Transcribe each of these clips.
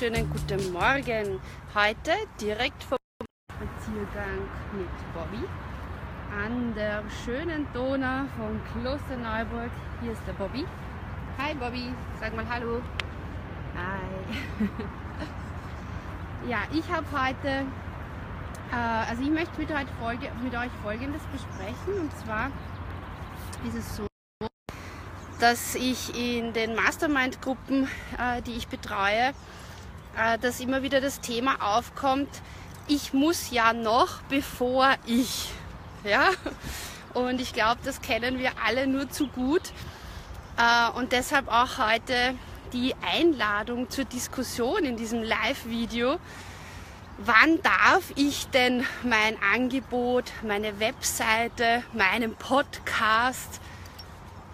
Wunderschönen guten Morgen. Heute direkt vom Spaziergang mit Bobby an der schönen Donau von Kloster Neuburg. Hier ist der Bobby. Hi Bobby, sag mal Hallo. Hi. ja, ich habe heute, äh, also ich möchte mit, heute Folge, mit euch Folgendes besprechen und zwar ist es so, dass ich in den Mastermind-Gruppen, äh, die ich betreue, äh, dass immer wieder das Thema aufkommt, ich muss ja noch, bevor ich. Ja? Und ich glaube, das kennen wir alle nur zu gut. Äh, und deshalb auch heute die Einladung zur Diskussion in diesem Live-Video. Wann darf ich denn mein Angebot, meine Webseite, meinen Podcast,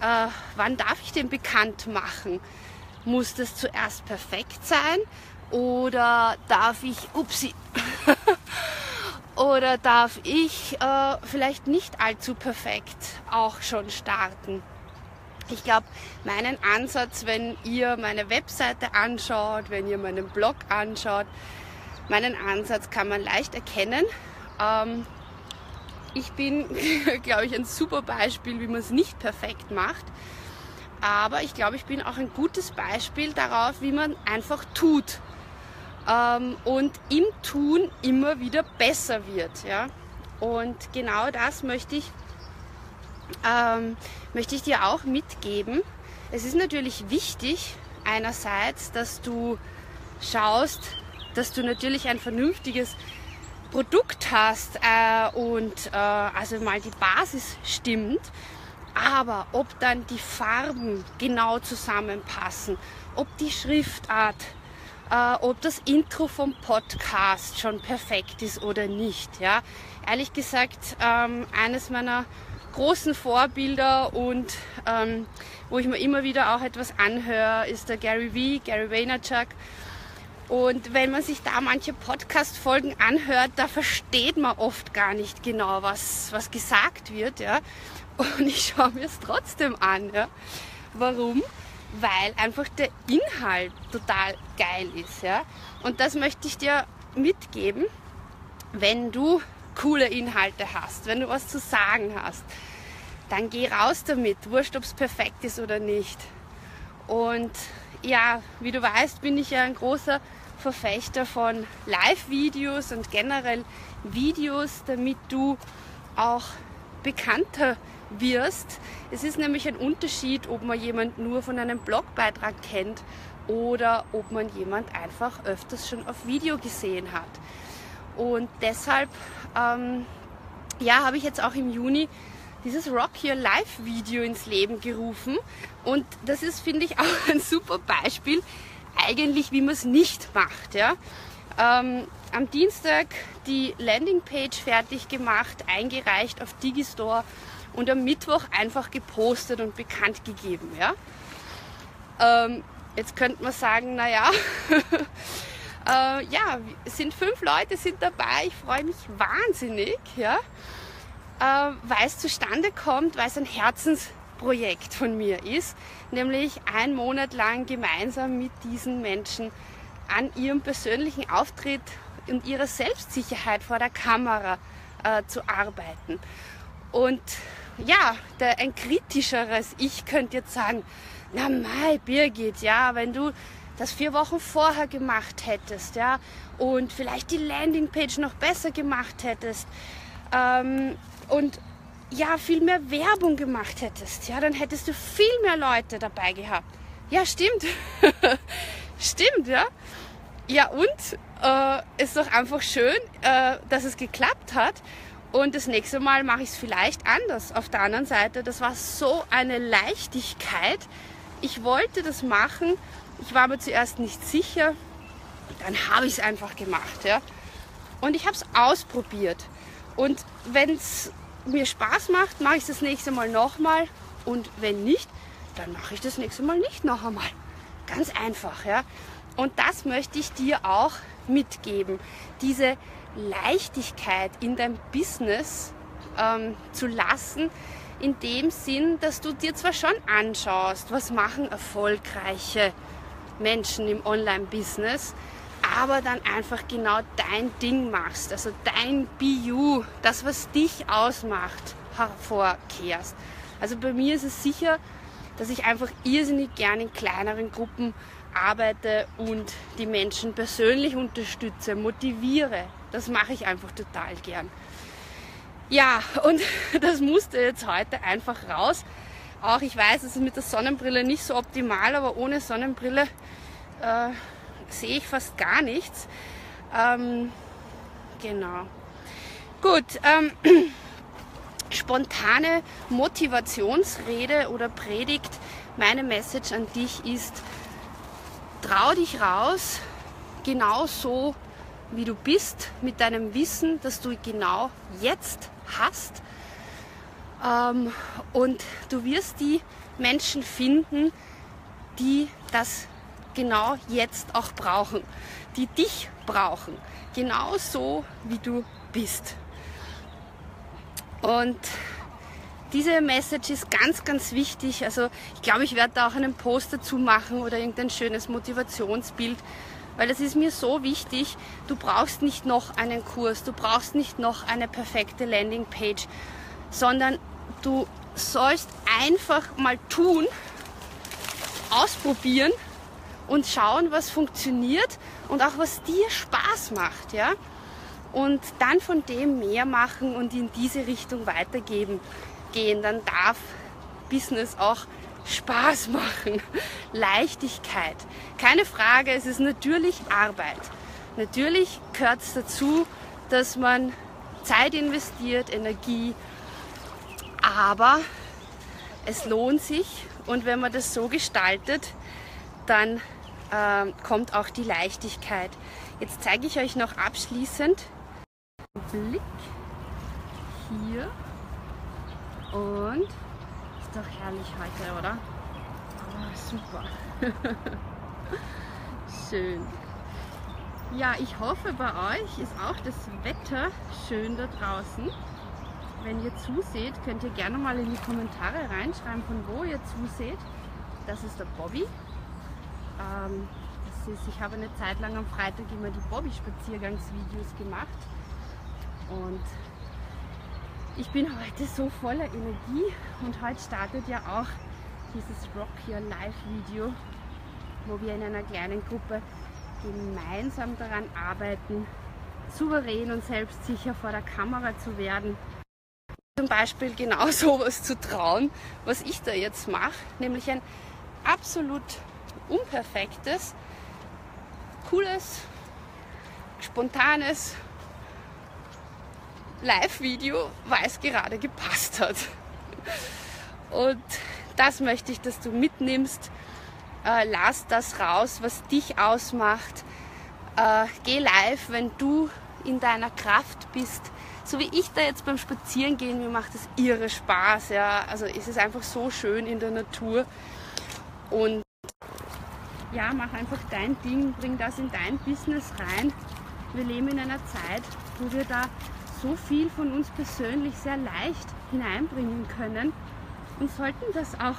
äh, wann darf ich den bekannt machen? Muss das zuerst perfekt sein oder darf ich, upsi, oder darf ich äh, vielleicht nicht allzu perfekt auch schon starten? Ich glaube, meinen Ansatz, wenn ihr meine Webseite anschaut, wenn ihr meinen Blog anschaut, meinen Ansatz kann man leicht erkennen. Ähm, ich bin, glaube ich, ein super Beispiel, wie man es nicht perfekt macht. Aber ich glaube, ich bin auch ein gutes Beispiel darauf, wie man einfach tut. Ähm, und im Tun immer wieder besser wird. Ja? Und genau das möchte ich, ähm, möchte ich dir auch mitgeben. Es ist natürlich wichtig, einerseits, dass du schaust, dass du natürlich ein vernünftiges Produkt hast äh, und äh, also mal die Basis stimmt, aber ob dann die Farben genau zusammenpassen, ob die Schriftart, äh, ob das Intro vom Podcast schon perfekt ist oder nicht. Ja, ehrlich gesagt, ähm, eines meiner großen Vorbilder und ähm, wo ich mir immer wieder auch etwas anhöre, ist der Gary Vee, Gary Vaynerchuk. Und wenn man sich da manche Podcast-Folgen anhört, da versteht man oft gar nicht genau, was, was gesagt wird. Ja? Und ich schaue mir es trotzdem an. Ja? Warum? Weil einfach der Inhalt total geil ist. Ja? Und das möchte ich dir mitgeben, wenn du coole Inhalte hast, wenn du was zu sagen hast, dann geh raus damit, wurscht, ob es perfekt ist oder nicht. Und ja, wie du weißt, bin ich ja ein großer Verfechter von Live-Videos und generell Videos, damit du auch bekannter wirst. Es ist nämlich ein Unterschied, ob man jemand nur von einem Blogbeitrag kennt oder ob man jemand einfach öfters schon auf Video gesehen hat. Und deshalb ähm, ja, habe ich jetzt auch im Juni dieses Rock Your Live Video ins Leben gerufen. Und das ist, finde ich, auch ein super Beispiel, eigentlich, wie man es nicht macht. Ja? Ähm, am Dienstag die Landingpage fertig gemacht, eingereicht auf Digistore und am Mittwoch einfach gepostet und bekannt gegeben. Ja? Ähm, jetzt könnte man sagen, naja, äh, ja, sind fünf Leute sind dabei, ich freue mich wahnsinnig, ja? äh, weil es zustande kommt, weil es ein Herzens Projekt von mir ist, nämlich ein Monat lang gemeinsam mit diesen Menschen an ihrem persönlichen Auftritt und ihrer Selbstsicherheit vor der Kamera äh, zu arbeiten. Und ja, der, ein kritischeres Ich könnte jetzt sagen, na mai Birgit, ja, wenn du das vier Wochen vorher gemacht hättest, ja, und vielleicht die Landingpage noch besser gemacht hättest ähm, und ja, viel mehr Werbung gemacht hättest, ja, dann hättest du viel mehr Leute dabei gehabt. Ja, stimmt. stimmt, ja. Ja, und äh, ist doch einfach schön, äh, dass es geklappt hat. Und das nächste Mal mache ich es vielleicht anders. Auf der anderen Seite, das war so eine Leichtigkeit. Ich wollte das machen. Ich war mir zuerst nicht sicher. Dann habe ich es einfach gemacht. Ja. Und ich habe es ausprobiert. Und wenn es mir Spaß macht, mache ich es das nächste Mal nochmal. Und wenn nicht, dann mache ich das nächste Mal nicht noch einmal. Ganz einfach, ja. Und das möchte ich dir auch mitgeben. Diese Leichtigkeit in dein Business ähm, zu lassen, in dem Sinn, dass du dir zwar schon anschaust, was machen erfolgreiche Menschen im Online-Business, aber dann einfach genau dein Ding machst, also dein BU, das, was dich ausmacht, hervorkehrst. Also bei mir ist es sicher, dass ich einfach irrsinnig gerne in kleineren Gruppen arbeite und die Menschen persönlich unterstütze, motiviere. Das mache ich einfach total gern. Ja, und das musste jetzt heute einfach raus. Auch ich weiß, es ist mit der Sonnenbrille nicht so optimal, aber ohne Sonnenbrille äh, sehe ich fast gar nichts. Ähm, genau. Gut, ähm, spontane Motivationsrede oder Predigt. Meine Message an dich ist, trau dich raus, genau so wie du bist, mit deinem Wissen, das du genau jetzt hast. Ähm, und du wirst die Menschen finden, die das genau jetzt auch brauchen, die dich brauchen, genau so wie du bist. Und diese Message ist ganz, ganz wichtig. Also ich glaube, ich werde da auch einen Post dazu machen oder irgendein schönes Motivationsbild, weil es ist mir so wichtig. Du brauchst nicht noch einen Kurs, du brauchst nicht noch eine perfekte Landingpage, sondern du sollst einfach mal tun, ausprobieren und schauen, was funktioniert und auch was dir Spaß macht, ja? Und dann von dem mehr machen und in diese Richtung weitergeben gehen, dann darf Business auch Spaß machen, Leichtigkeit. Keine Frage, es ist natürlich Arbeit. Natürlich gehört es dazu, dass man Zeit investiert, Energie, aber es lohnt sich und wenn man das so gestaltet, dann äh, kommt auch die Leichtigkeit. Jetzt zeige ich euch noch abschließend Blick hier und ist doch herrlich heute, oder? Oh, super. Schön. Ja, ich hoffe, bei euch ist auch das Wetter schön da draußen. Wenn ihr zuseht, könnt ihr gerne mal in die Kommentare reinschreiben, von wo ihr zuseht. Das ist der Bobby. Ähm, das ist, ich habe eine Zeit lang am Freitag immer die Bobby-Spaziergangsvideos gemacht. Und ich bin heute so voller Energie und heute startet ja auch dieses Rock Your Life Video, wo wir in einer kleinen Gruppe gemeinsam daran arbeiten, souverän und selbstsicher vor der Kamera zu werden. Zum Beispiel genau sowas zu trauen, was ich da jetzt mache, nämlich ein absolut unperfektes, cooles, spontanes Live-Video, weil es gerade gepasst hat. Und das möchte ich, dass du mitnimmst. Äh, lass das raus, was dich ausmacht. Äh, geh live, wenn du in deiner Kraft bist. So wie ich da jetzt beim Spazierengehen, mir macht es irre Spaß. Ja. Also es ist einfach so schön in der Natur. Und ja, mach einfach dein Ding, bring das in dein Business rein. Wir leben in einer Zeit, wo wir da so viel von uns persönlich sehr leicht hineinbringen können und sollten das auch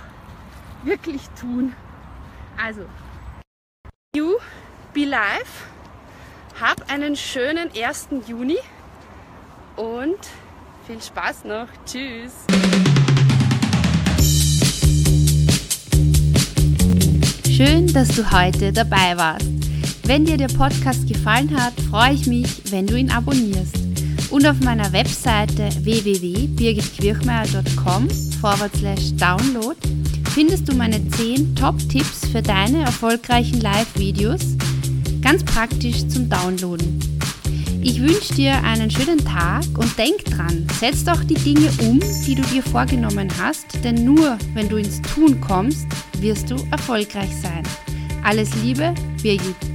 wirklich tun. Also, you be live, hab einen schönen 1. Juni und viel Spaß noch. Tschüss. Schön, dass du heute dabei warst. Wenn dir der Podcast gefallen hat, freue ich mich, wenn du ihn abonnierst. Und auf meiner Webseite www.birgitquirchmeier.com download findest du meine 10 Top-Tipps für deine erfolgreichen Live-Videos, ganz praktisch zum Downloaden. Ich wünsche dir einen schönen Tag und denk dran, setz doch die Dinge um, die du dir vorgenommen hast, denn nur wenn du ins Tun kommst, wirst du erfolgreich sein. Alles Liebe, Birgit.